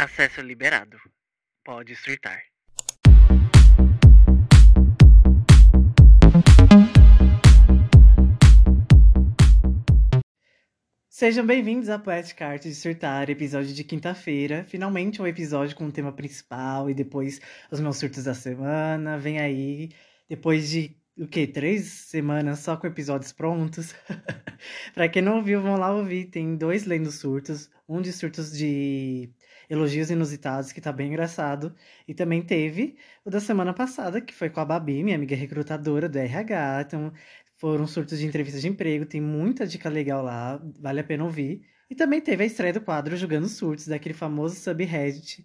Acesso liberado. Pode surtar. Sejam bem-vindos à Poética Arte de Surtar, episódio de quinta-feira. Finalmente um episódio com o tema principal e depois os meus surtos da semana. Vem aí, depois de o quê? Três semanas só com episódios prontos. pra quem não ouviu, vão lá ouvir. Tem dois lendo surtos. Um de surtos de elogios inusitados, que tá bem engraçado. E também teve o da semana passada, que foi com a Babi, minha amiga recrutadora do RH. Então, foram surtos de entrevistas de emprego. Tem muita dica legal lá. Vale a pena ouvir. E também teve a estreia do quadro Jogando Surtos, daquele famoso subreddit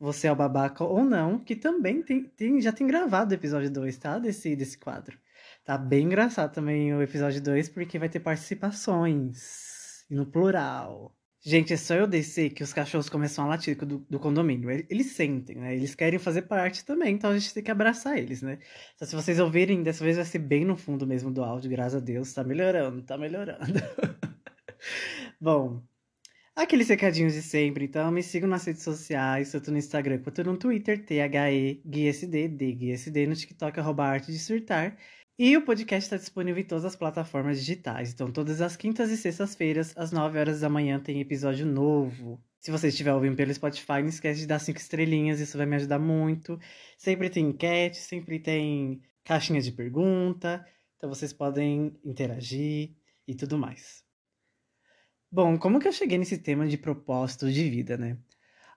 você é o babaca ou não, que também tem, tem, já tem gravado o episódio 2, tá? Desse, desse quadro. Tá bem engraçado também o episódio 2, porque vai ter participações. No plural. Gente, é só eu descer que os cachorros começam a latir do, do condomínio. Eles sentem, né? Eles querem fazer parte também, então a gente tem que abraçar eles, né? Se vocês ouvirem, dessa vez vai ser bem no fundo mesmo do áudio, graças a Deus. Tá melhorando, tá melhorando. Bom, Aqueles recadinhos de sempre, então me sigam nas redes sociais, tanto no Instagram quanto no Twitter, THE DGSD, no TikTok, arroba arte de surtar. E o podcast está disponível em todas as plataformas digitais. Então, todas as quintas e sextas-feiras, às 9 horas da manhã, tem episódio novo. Se você estiver ouvindo pelo Spotify, não esquece de dar cinco estrelinhas, isso vai me ajudar muito. Sempre tem enquete, sempre tem caixinha de pergunta, então vocês podem interagir e tudo mais. Bom, como que eu cheguei nesse tema de propósito de vida, né?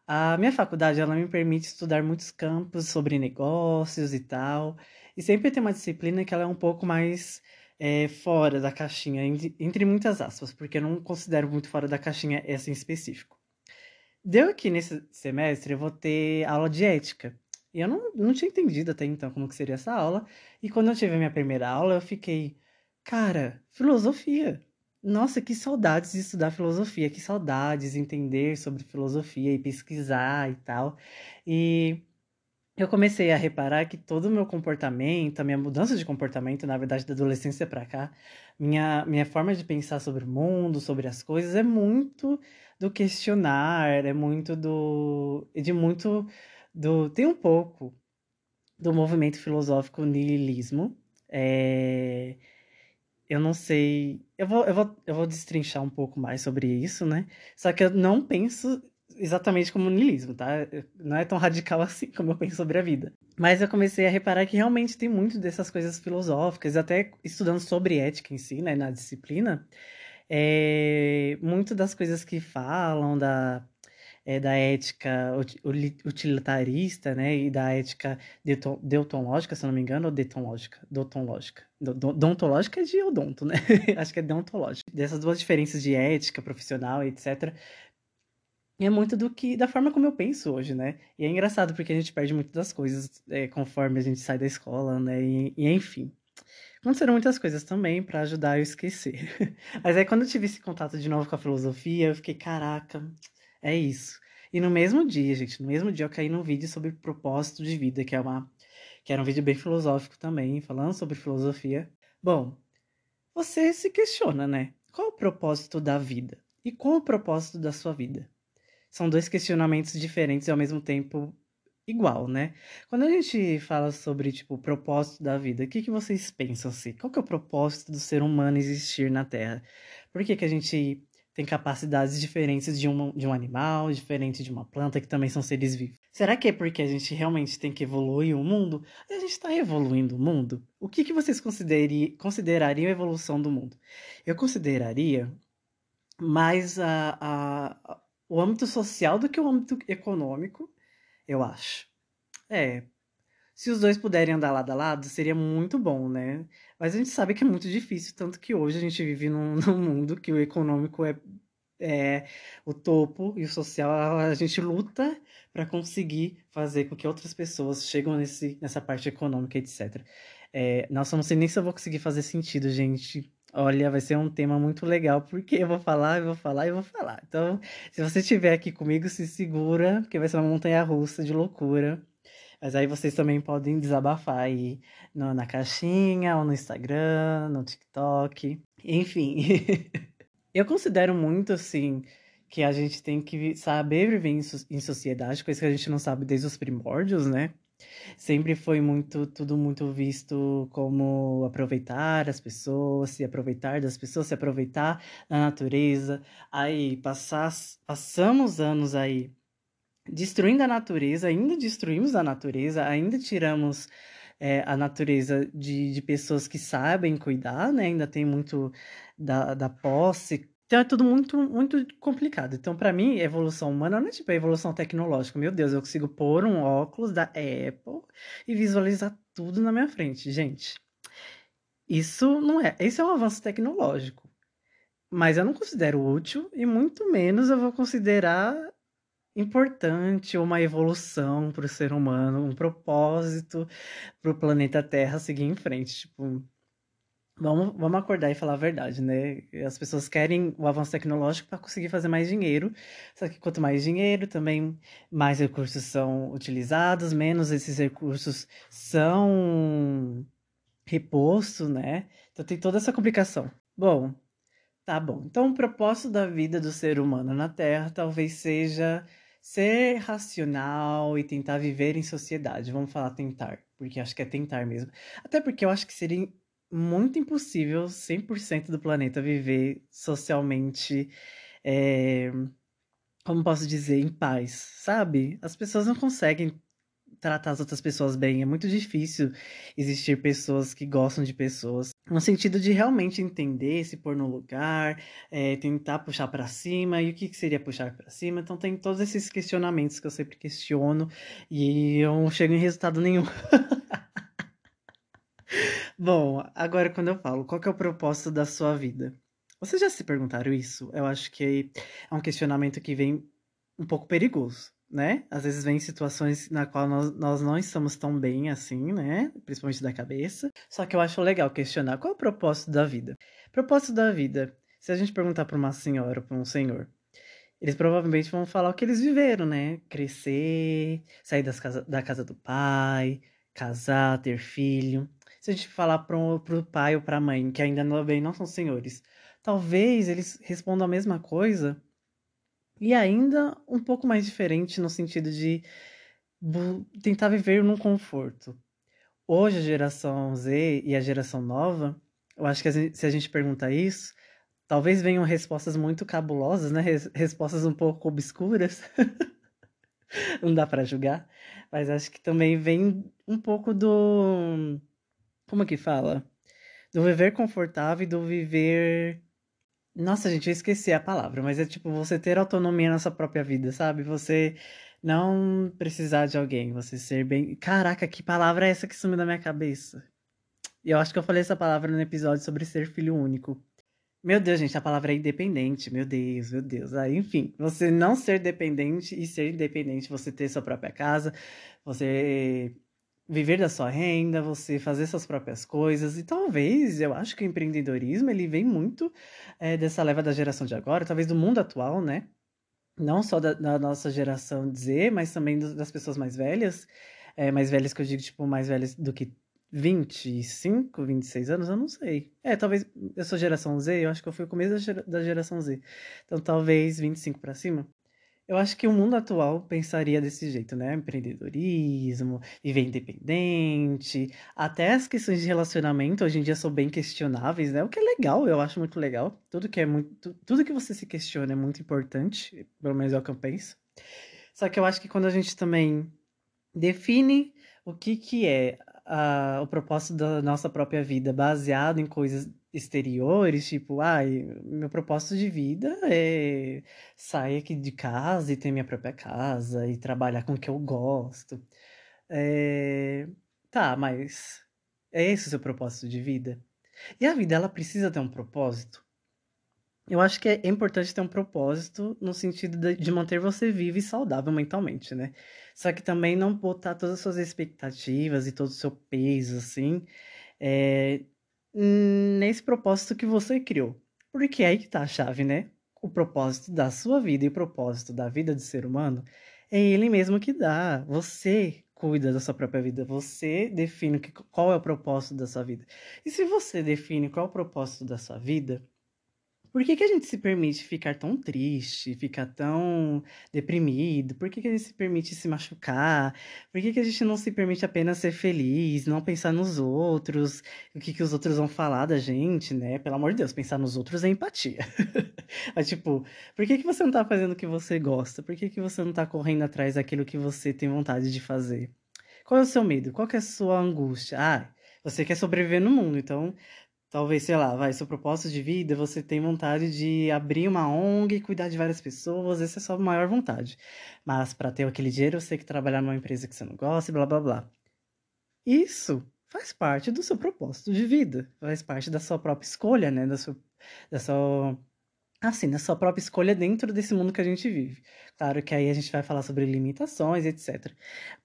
A minha faculdade, ela me permite estudar muitos campos sobre negócios e tal, e sempre tem uma disciplina que ela é um pouco mais é, fora da caixinha, entre, muitas aspas, porque eu não considero muito fora da caixinha essa em específico. Deu aqui nesse semestre, eu vou ter aula de ética. E eu não, não tinha entendido até então como que seria essa aula. E quando eu tive a minha primeira aula, eu fiquei, cara, filosofia. Nossa, que saudades de estudar filosofia, que saudades de entender sobre filosofia e pesquisar e tal. E eu comecei a reparar que todo o meu comportamento, a minha mudança de comportamento, na verdade, da adolescência para cá, minha, minha forma de pensar sobre o mundo, sobre as coisas, é muito do questionar, é muito do. de muito do. tem um pouco do movimento filosófico nihilismo. É, eu não sei. Eu vou, eu, vou, eu vou destrinchar um pouco mais sobre isso, né? Só que eu não penso exatamente como niilismo, tá? Não é tão radical assim como eu penso sobre a vida. Mas eu comecei a reparar que realmente tem muito dessas coisas filosóficas, até estudando sobre ética em si, né, na disciplina, é, muito das coisas que falam da é, da ética utilitarista, né, e da ética deontológica, se não me engano, ou detonlógica, dontológica. Dontológica é de odonto, né? Acho que é deontológica. Dessas duas diferenças de ética profissional, etc. é muito do que da forma como eu penso hoje, né? E é engraçado porque a gente perde muito das coisas é, conforme a gente sai da escola, né? E, e enfim. Aconteceram muitas coisas também para ajudar eu esquecer. Mas aí quando eu tive esse contato de novo com a filosofia, eu fiquei, caraca, é isso. E no mesmo dia, gente, no mesmo dia eu caí num vídeo sobre propósito de vida, que é uma que era um vídeo bem filosófico também, falando sobre filosofia. Bom, você se questiona, né? Qual o propósito da vida? E qual o propósito da sua vida? São dois questionamentos diferentes e ao mesmo tempo igual, né? Quando a gente fala sobre, tipo, o propósito da vida, o que, que vocês pensam assim? Qual que é o propósito do ser humano existir na Terra? Por que, que a gente tem capacidades diferentes de um, de um animal, diferente de uma planta, que também são seres vivos. Será que é porque a gente realmente tem que evoluir o mundo? A gente está evoluindo o mundo? O que, que vocês considerariam a evolução do mundo? Eu consideraria mais a, a, o âmbito social do que o âmbito econômico, eu acho. É, se os dois puderem andar lado a lado, seria muito bom, né? Mas a gente sabe que é muito difícil, tanto que hoje a gente vive num, num mundo que o econômico é, é o topo e o social a gente luta para conseguir fazer com que outras pessoas cheguem nesse, nessa parte econômica, etc. É, nossa, não sei nem se eu vou conseguir fazer sentido, gente. Olha, vai ser um tema muito legal, porque eu vou falar, eu vou falar, eu vou falar. Então, se você estiver aqui comigo, se segura, porque vai ser uma montanha russa de loucura. Mas aí vocês também podem desabafar aí no, na caixinha, ou no Instagram, no TikTok, enfim. eu considero muito, assim, que a gente tem que saber viver em, em sociedade, coisa que a gente não sabe desde os primórdios, né? Sempre foi muito, tudo muito visto como aproveitar as pessoas, se aproveitar das pessoas, se aproveitar da natureza. Aí passar, passamos anos aí destruindo a natureza, ainda destruímos a natureza, ainda tiramos é, a natureza de, de pessoas que sabem cuidar, né? Ainda tem muito da, da posse. Então é tudo muito, muito complicado. Então, para mim, evolução humana não é tipo a evolução tecnológica. Meu Deus, eu consigo pôr um óculos da Apple e visualizar tudo na minha frente. Gente, isso não é. Esse é um avanço tecnológico. Mas eu não considero útil e muito menos eu vou considerar importante, uma evolução para o ser humano, um propósito para o planeta Terra seguir em frente. Tipo, vamos, vamos acordar e falar a verdade, né? As pessoas querem o avanço tecnológico para conseguir fazer mais dinheiro, só que quanto mais dinheiro, também mais recursos são utilizados, menos esses recursos são repostos, né? Então tem toda essa complicação. Bom, tá bom. Então o propósito da vida do ser humano na Terra talvez seja ser racional e tentar viver em sociedade. Vamos falar tentar, porque acho que é tentar mesmo. Até porque eu acho que seria muito impossível 100% do planeta viver socialmente, é, como posso dizer, em paz, sabe? As pessoas não conseguem tratar as outras pessoas bem. É muito difícil existir pessoas que gostam de pessoas. No sentido de realmente entender, se pôr no lugar, é, tentar puxar para cima. E o que, que seria puxar para cima? Então tem todos esses questionamentos que eu sempre questiono e eu não chego em resultado nenhum. Bom, agora quando eu falo, qual que é o propósito da sua vida? Vocês já se perguntaram isso? Eu acho que é um questionamento que vem um pouco perigoso né? Às vezes vem situações na qual nós, nós não estamos tão bem assim, né? Principalmente da cabeça. Só que eu acho legal questionar qual é o propósito da vida. Propósito da vida. Se a gente perguntar para uma senhora ou para um senhor, eles provavelmente vão falar o que eles viveram, né? Crescer, sair das casa, da casa do pai, casar, ter filho. Se a gente falar para o pai ou para a mãe, que ainda não, bem não são senhores, talvez eles respondam a mesma coisa e ainda um pouco mais diferente no sentido de tentar viver num conforto. Hoje, a geração Z e a geração nova, eu acho que se a gente perguntar isso, talvez venham respostas muito cabulosas, né? Respostas um pouco obscuras. Não dá para julgar, mas acho que também vem um pouco do como que fala? Do viver confortável e do viver nossa, gente, eu esqueci a palavra, mas é tipo você ter autonomia na sua própria vida, sabe? Você não precisar de alguém, você ser bem. Caraca, que palavra é essa que sumiu da minha cabeça? Eu acho que eu falei essa palavra no episódio sobre ser filho único. Meu Deus, gente, a palavra é independente. Meu Deus, meu Deus. Aí, enfim, você não ser dependente e ser independente, você ter sua própria casa, você viver da sua renda, você fazer suas próprias coisas. E talvez, eu acho que o empreendedorismo ele vem muito é, dessa leva da geração de agora, talvez do mundo atual, né? Não só da, da nossa geração Z, mas também do, das pessoas mais velhas. É, mais velhas que eu digo, tipo, mais velhas do que 25, 26 anos, eu não sei. É, talvez eu sou geração Z, eu acho que eu fui o começo da geração Z. Então talvez 25 para cima. Eu acho que o mundo atual pensaria desse jeito, né? Empreendedorismo, viver independente, até as questões de relacionamento hoje em dia são bem questionáveis, né? O que é legal, eu acho muito legal. Tudo que é muito, tudo que você se questiona é muito importante, pelo menos é o que eu penso. Só que eu acho que quando a gente também define o que que é a, o propósito da nossa própria vida baseado em coisas exteriores, tipo, ai, meu propósito de vida é sair aqui de casa e ter minha própria casa e trabalhar com o que eu gosto. É... Tá, mas é esse o seu propósito de vida? E a vida, ela precisa ter um propósito? Eu acho que é importante ter um propósito no sentido de manter você vivo e saudável mentalmente, né? Só que também não botar todas as suas expectativas e todo o seu peso, assim, é, nesse propósito que você criou. Porque é aí que tá a chave, né? O propósito da sua vida e o propósito da vida do ser humano é ele mesmo que dá. Você cuida da sua própria vida, você define qual é o propósito da sua vida. E se você define qual é o propósito da sua vida, Por que, que a gente se permite ficar tão triste, ficar tão deprimido? Por que, que a gente se permite se machucar? Por que, que a gente não se permite apenas ser feliz, não pensar nos outros, o que, que os outros vão falar da gente, né? Pelo amor de Deus, pensar nos outros é empatia. Mas, tipo, por que, que você não tá fazendo o que você gosta? Por que, que você não tá correndo atrás daquilo que você tem vontade de fazer? Qual é o seu medo? Qual é a sua angústia? Ah, você quer sobreviver no mundo, então talvez, sei lá, vai, seu propósito de vida, você tem vontade de abrir uma ONG, cuidar de várias pessoas, essa é a sua maior vontade. Mas para ter aquele dinheiro, você tem que trabalhar numa empresa que você não gosta, blá blá blá. Isso faz parte do seu propósito de vida, faz parte da sua própria escolha, né, da sua, da sua assim, da sua própria escolha dentro desse mundo que a gente vive. Claro que aí a gente vai falar sobre limitações, etc.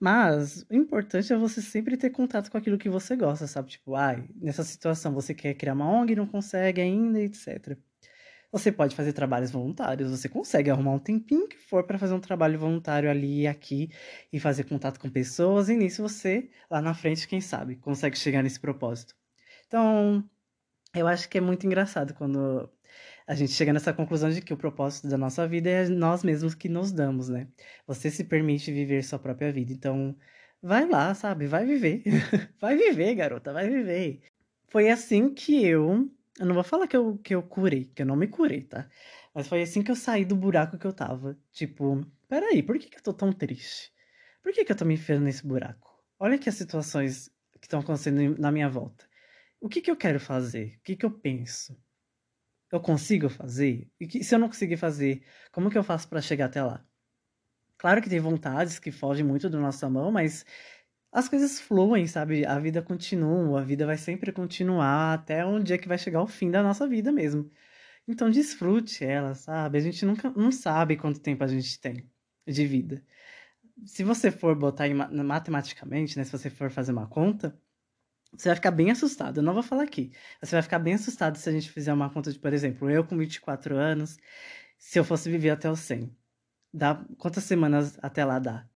Mas o importante é você sempre ter contato com aquilo que você gosta, sabe? Tipo, ai, nessa situação você quer criar uma ONG, não consegue ainda, etc. Você pode fazer trabalhos voluntários, você consegue arrumar um tempinho que for para fazer um trabalho voluntário ali e aqui e fazer contato com pessoas, e nisso você, lá na frente, quem sabe, consegue chegar nesse propósito. Então, eu acho que é muito engraçado quando a gente chega nessa conclusão de que o propósito da nossa vida é nós mesmos que nos damos, né? Você se permite viver sua própria vida. Então, vai lá, sabe? Vai viver. vai viver, garota, vai viver. Foi assim que eu. Eu não vou falar que eu, que eu curei, que eu não me curei, tá? Mas foi assim que eu saí do buraco que eu tava. Tipo, peraí, por que, que eu tô tão triste? Por que, que eu tô me enfiando nesse buraco? Olha aqui as situações que estão acontecendo na minha volta. O que, que eu quero fazer? O que, que eu penso? eu consigo fazer? E que, se eu não conseguir fazer, como que eu faço para chegar até lá? Claro que tem vontades que fogem muito da nossa mão, mas as coisas fluem, sabe? A vida continua, a vida vai sempre continuar até um dia que vai chegar o fim da nossa vida mesmo. Então desfrute ela, sabe? A gente nunca não sabe quanto tempo a gente tem de vida. Se você for botar em, matematicamente, né? Se você for fazer uma conta, você vai ficar bem assustado. Eu não vou falar aqui. Você vai ficar bem assustado se a gente fizer uma conta de, por exemplo, eu com 24 anos, se eu fosse viver até os 100. Dá, quantas semanas até lá dá?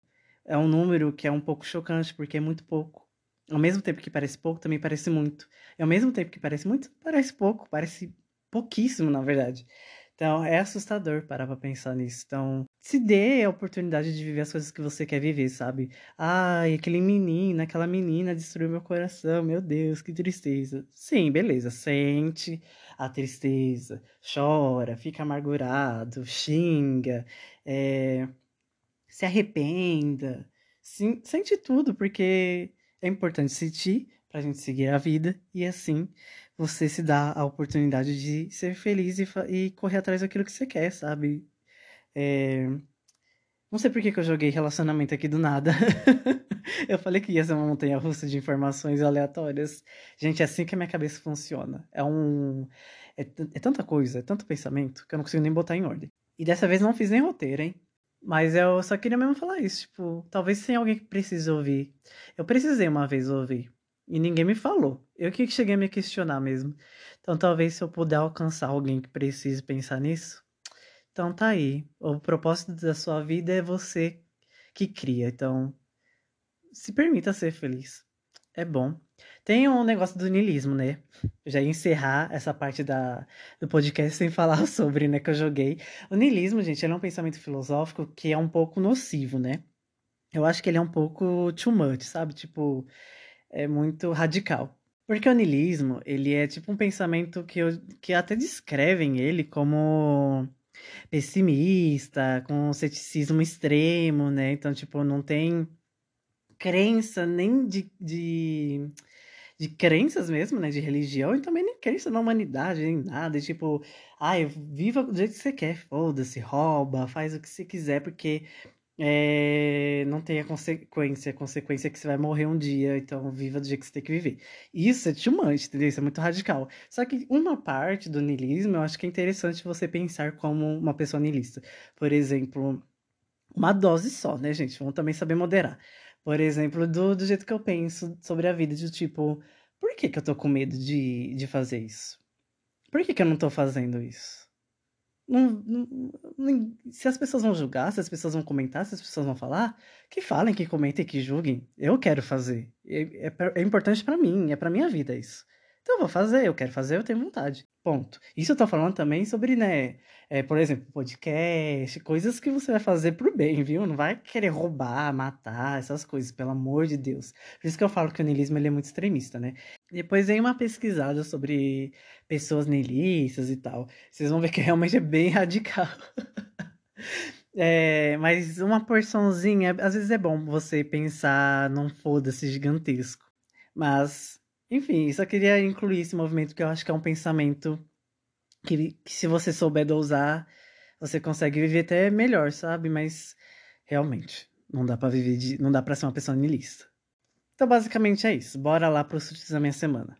É um número que é um pouco chocante, porque é muito pouco. Ao mesmo tempo que parece pouco, também parece muito. E ao mesmo tempo que parece muito, parece pouco. Parece pouquíssimo, na verdade. Então, é assustador parar pra pensar nisso. Então, se dê a oportunidade de viver as coisas que você quer viver, sabe? Ai, aquele menino, aquela menina destruiu meu coração, meu Deus, que tristeza. Sim, beleza, sente a tristeza, chora, fica amargurado, xinga, é... se arrependa, sim, sente tudo, porque é importante sentir pra gente seguir a vida e assim você se dá a oportunidade de ser feliz e, e correr atrás daquilo que você quer, sabe? É... Não sei por que, que eu joguei relacionamento aqui do nada. eu falei que ia ser uma montanha russa de informações aleatórias. Gente, é assim que a minha cabeça funciona. É um. É, é tanta coisa, é tanto pensamento, que eu não consigo nem botar em ordem. E dessa vez não fiz nem roteiro, hein? Mas eu só queria mesmo falar isso. Tipo, talvez tenha alguém que precise ouvir. Eu precisei uma vez ouvir. E ninguém me falou. Eu que cheguei a me questionar mesmo. Então talvez se eu puder alcançar alguém que precise pensar nisso. Então tá aí. O propósito da sua vida é você que cria. Então se permita ser feliz. É bom. Tem um negócio do niilismo, né? já ia encerrar essa parte da, do podcast sem falar sobre, né, que eu joguei. O niilismo, gente, ele é um pensamento filosófico que é um pouco nocivo, né? Eu acho que ele é um pouco too much, sabe? Tipo, é muito radical. Porque o niilismo, ele é tipo um pensamento que, eu, que até descrevem ele como pessimista, com ceticismo extremo, né? Então, tipo, não tem crença nem de, de, de crenças mesmo, né? De religião, e também nem crença na humanidade, nem nada. E, tipo, ai, viva do jeito que você quer, foda-se, rouba, faz o que você quiser, porque é, não tenha consequência, consequência que você vai morrer um dia, então viva do jeito que você tem que viver. Isso é much, entendeu? Isso é muito radical. Só que uma parte do niilismo, eu acho que é interessante você pensar como uma pessoa niilista. Por exemplo, uma dose só, né, gente? Vamos também saber moderar. Por exemplo, do, do jeito que eu penso sobre a vida, de tipo, por que, que eu tô com medo de, de fazer isso? Por que, que eu não tô fazendo isso? Não, não, se as pessoas vão julgar, se as pessoas vão comentar, se as pessoas vão falar, que falem, que comentem, que julguem. Eu quero fazer. É, é, é importante para mim, é para minha vida isso. Então eu vou fazer, eu quero fazer, eu tenho vontade. Ponto. Isso eu tô falando também sobre, né, é, por exemplo, podcast, coisas que você vai fazer pro bem, viu? Não vai querer roubar, matar, essas coisas, pelo amor de Deus. Por isso que eu falo que o niilismo ele é muito extremista, né? Depois vem uma pesquisada sobre pessoas niilistas e tal. Vocês vão ver que realmente é bem radical. É, mas uma porçãozinha, às vezes é bom você pensar num foda-se gigantesco. Mas, enfim, só queria incluir esse movimento que eu acho que é um pensamento que, que se você souber dosar, você consegue viver até melhor, sabe? Mas realmente, não dá para viver de, não dá para ser uma pessoa niilista. Então, basicamente é isso. Bora lá pro surtos da minha semana.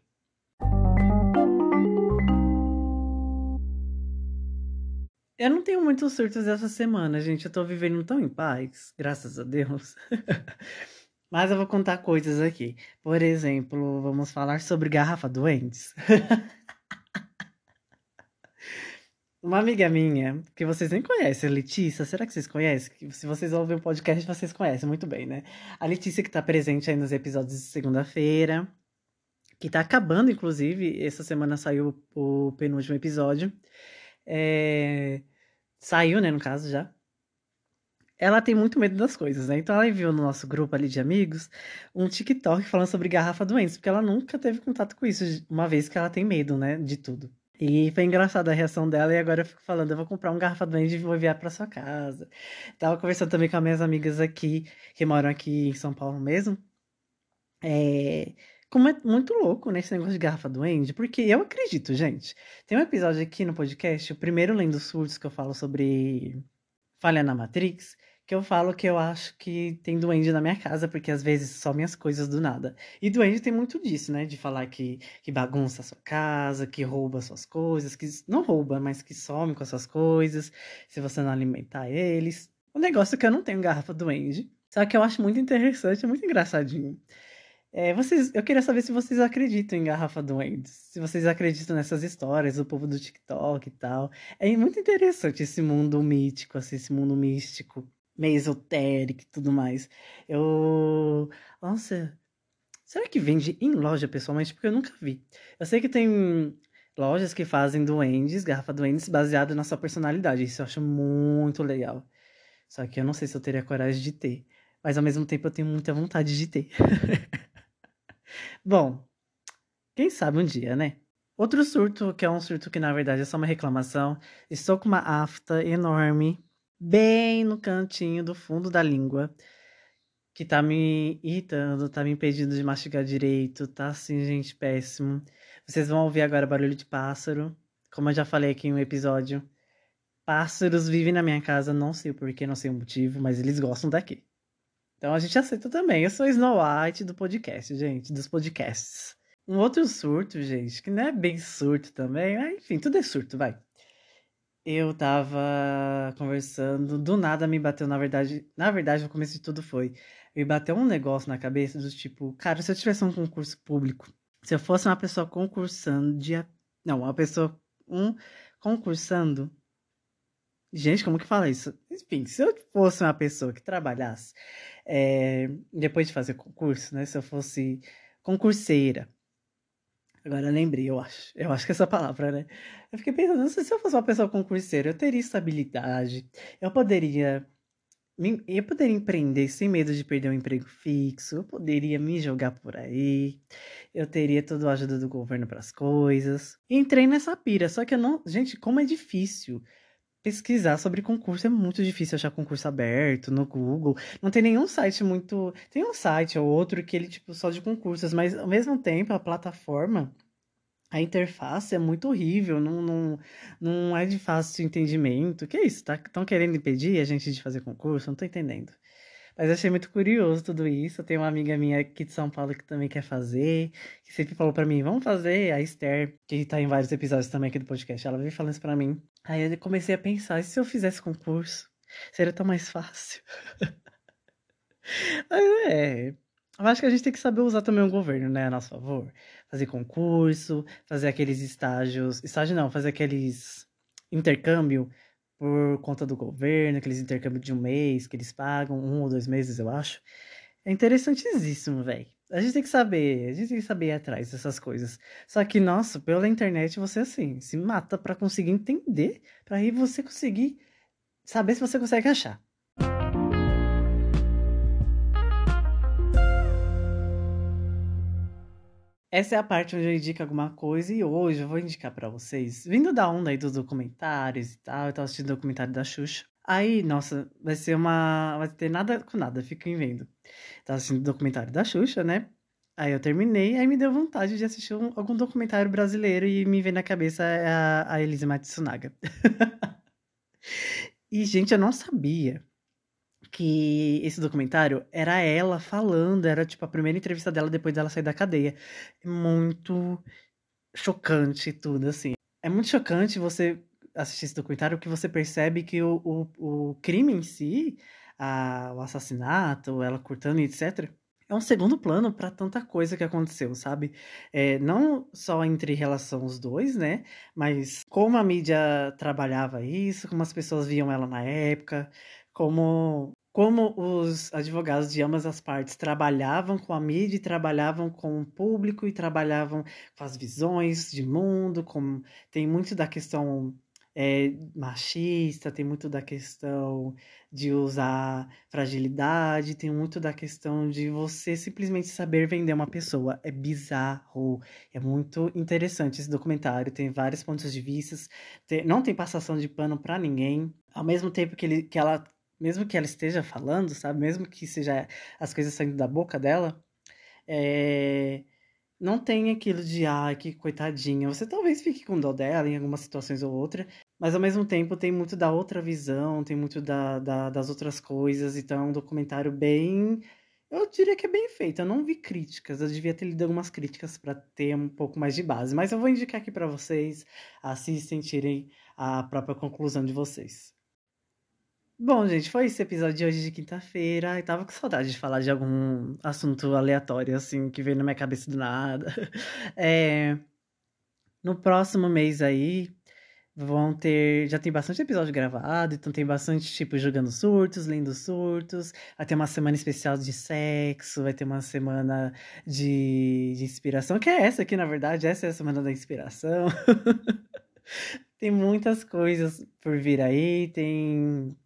Eu não tenho muitos surtos essa semana, gente. Eu tô vivendo tão em paz, graças a Deus. Mas eu vou contar coisas aqui. Por exemplo, vamos falar sobre garrafa doentes. Uma amiga minha, que vocês nem conhecem, a Letícia, será que vocês conhecem? Se vocês ouvem o podcast, vocês conhecem muito bem, né? A Letícia que tá presente aí nos episódios de segunda-feira, que tá acabando, inclusive, essa semana saiu o penúltimo episódio. É... Saiu, né, no caso, já. Ela tem muito medo das coisas, né? Então ela enviou no nosso grupo ali de amigos um TikTok falando sobre garrafa doentes, porque ela nunca teve contato com isso, uma vez que ela tem medo, né, de tudo. E foi engraçada a reação dela, e agora eu fico falando, eu vou comprar um garrafa doente e vou enviar para sua casa. Tava conversando também com as minhas amigas aqui, que moram aqui em São Paulo mesmo. É, como é muito louco, né, esse negócio de garrafa doente, porque eu acredito, gente. Tem um episódio aqui no podcast, o primeiro Lendo Surtos, que eu falo sobre falha na Matrix, que eu falo que eu acho que tem duende na minha casa, porque às vezes some as coisas do nada. E duende tem muito disso, né? De falar que, que bagunça a sua casa, que rouba suas coisas, que não rouba, mas que some com as suas coisas, se você não alimentar eles. O negócio é que eu não tenho garrafa duende. Só que eu acho muito interessante, muito engraçadinho. É, vocês, eu queria saber se vocês acreditam em Garrafa Duendes. Se vocês acreditam nessas histórias do povo do TikTok e tal. É muito interessante esse mundo mítico, assim, esse mundo místico, meio e tudo mais. Eu. Nossa. Será que vende em loja pessoalmente? Porque eu nunca vi. Eu sei que tem lojas que fazem duendes, garrafa duendes, baseado na sua personalidade. Isso eu acho muito legal. Só que eu não sei se eu teria coragem de ter. Mas ao mesmo tempo eu tenho muita vontade de ter. Bom, quem sabe um dia, né? Outro surto, que é um surto que na verdade é só uma reclamação. Estou com uma afta enorme, bem no cantinho do fundo da língua, que tá me irritando, tá me impedindo de mastigar direito, tá assim, gente, péssimo. Vocês vão ouvir agora barulho de pássaro. Como eu já falei aqui em um episódio, pássaros vivem na minha casa, não sei o porquê, não sei o motivo, mas eles gostam daqui. Então a gente aceita também. Eu sou Snow White do podcast, gente, dos podcasts. Um outro surto, gente, que não é bem surto também, enfim, tudo é surto, vai. Eu tava conversando, do nada me bateu, na verdade, na verdade, o começo de tudo foi, me bateu um negócio na cabeça do tipo, cara, se eu tivesse um concurso público, se eu fosse uma pessoa concursando de, não, uma pessoa um concursando Gente, como que fala isso? Enfim, se eu fosse uma pessoa que trabalhasse é, depois de fazer concurso, né? Se eu fosse concurseira. Agora lembrei, eu acho. Eu acho que essa palavra, né? Eu fiquei pensando, não sei se eu fosse uma pessoa concurseira, eu teria estabilidade, eu poderia. Eu poderia empreender sem medo de perder um emprego fixo, eu poderia me jogar por aí, eu teria toda a ajuda do governo para as coisas. entrei nessa pira, só que eu não. Gente, como é difícil pesquisar sobre concurso é muito difícil achar concurso aberto no Google. Não tem nenhum site muito. Tem um site ou outro que ele, tipo, só de concursos, mas ao mesmo tempo a plataforma, a interface é muito horrível, não, não, não é de fácil entendimento. Que isso? Estão tá, querendo impedir a gente de fazer concurso? Não tô entendendo. Mas achei muito curioso tudo isso. Tem uma amiga minha aqui de São Paulo que também quer fazer, que sempre falou para mim, vamos fazer. A Esther, que tá em vários episódios também aqui do podcast, ela veio falando isso pra mim. Aí eu comecei a pensar, e se eu fizesse concurso? Seria tão mais fácil. Mas é. Eu acho que a gente tem que saber usar também o governo, né, a nosso favor. Fazer concurso, fazer aqueles estágios. Estágio não, fazer aqueles intercâmbio por conta do governo, aqueles intercâmbios de um mês que eles pagam, um ou dois meses, eu acho. É interessantíssimo, velho. A gente tem que saber, a gente tem que saber ir atrás dessas coisas. Só que, nossa, pela internet você assim, se mata para conseguir entender, para aí você conseguir saber se você consegue achar. Essa é a parte onde eu indico alguma coisa e hoje eu vou indicar para vocês, vindo da onda aí dos documentários e tal, eu tava assistindo o documentário da Xuxa. Aí, nossa, vai ser uma. Vai ter nada com nada, fiquem vendo. Tava assistindo o documentário da Xuxa, né? Aí eu terminei, aí me deu vontade de assistir um, algum documentário brasileiro e me veio na cabeça a, a Elisa Matsunaga. e, gente, eu não sabia que esse documentário era ela falando, era tipo a primeira entrevista dela depois dela sair da cadeia. Muito chocante tudo, assim. É muito chocante você assistir esse documentário que você percebe que o, o, o crime em si, a, o assassinato, ela cortando e etc., é um segundo plano para tanta coisa que aconteceu, sabe? É, não só entre relação os dois, né? Mas como a mídia trabalhava isso, como as pessoas viam ela na época, como como os advogados de ambas as partes trabalhavam com a mídia, trabalhavam com o público e trabalhavam com as visões de mundo, com tem muito da questão é, machista, tem muito da questão de usar fragilidade, tem muito da questão de você simplesmente saber vender uma pessoa. É bizarro, é muito interessante esse documentário, tem vários pontos de vista, tem, não tem passação de pano para ninguém. Ao mesmo tempo que, ele, que ela mesmo que ela esteja falando, sabe? Mesmo que seja as coisas saindo da boca dela, é... não tem aquilo de, ah, que coitadinha. Você talvez fique com dó dela em algumas situações ou outra, mas ao mesmo tempo tem muito da outra visão, tem muito da, da, das outras coisas, então é um documentário bem. Eu diria que é bem feito. Eu não vi críticas, eu devia ter lido algumas críticas para ter um pouco mais de base, mas eu vou indicar aqui para vocês, assistem, tirem a própria conclusão de vocês. Bom, gente, foi esse episódio de hoje de quinta-feira. E tava com saudade de falar de algum assunto aleatório, assim, que veio na minha cabeça do nada. É... No próximo mês aí, vão ter. Já tem bastante episódio gravado, então tem bastante, tipo, jogando surtos, lendo surtos. Vai ter uma semana especial de sexo, vai ter uma semana de, de inspiração, que é essa aqui, na verdade, essa é a semana da inspiração. tem muitas coisas por vir aí, tem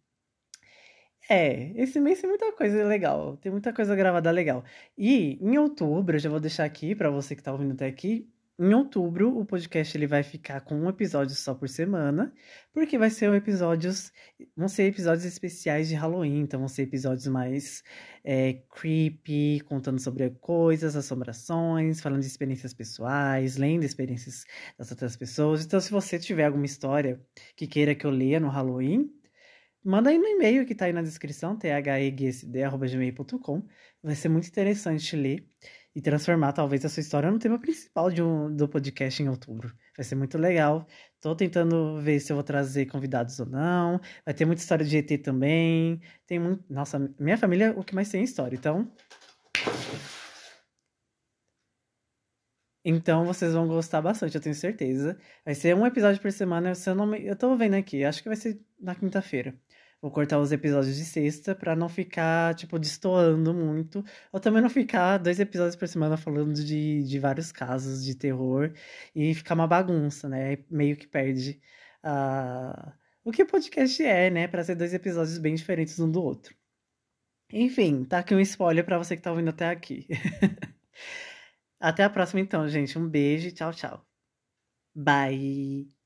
é, esse mês tem muita coisa legal, tem muita coisa gravada legal. E em outubro, eu já vou deixar aqui para você que tá ouvindo até aqui, em outubro o podcast ele vai ficar com um episódio só por semana, porque vai ser episódios, vão ser episódios especiais de Halloween, então vão ser episódios mais é, creepy, contando sobre coisas, assombrações, falando de experiências pessoais, lendo experiências das outras pessoas. Então, se você tiver alguma história que queira que eu leia no Halloween, Manda aí no e-mail que tá aí na descrição, thegsd.gmail.com. Vai ser muito interessante ler e transformar talvez a sua história no tema principal de um, do podcast em outubro. Vai ser muito legal. Tô tentando ver se eu vou trazer convidados ou não. Vai ter muita história de ET também. Tem muito. Nossa, minha família é o que mais tem história, então. Então vocês vão gostar bastante, eu tenho certeza. Vai ser um episódio por semana, se eu não me... Eu tô vendo aqui, acho que vai ser na quinta-feira. Vou cortar os episódios de sexta para não ficar, tipo, destoando muito. Ou também não ficar dois episódios por semana falando de, de vários casos de terror e ficar uma bagunça, né? Meio que perde uh, o que o podcast é, né? Para ser dois episódios bem diferentes um do outro. Enfim, tá aqui um spoiler para você que tá ouvindo até aqui. até a próxima, então, gente. Um beijo e tchau, tchau. Bye!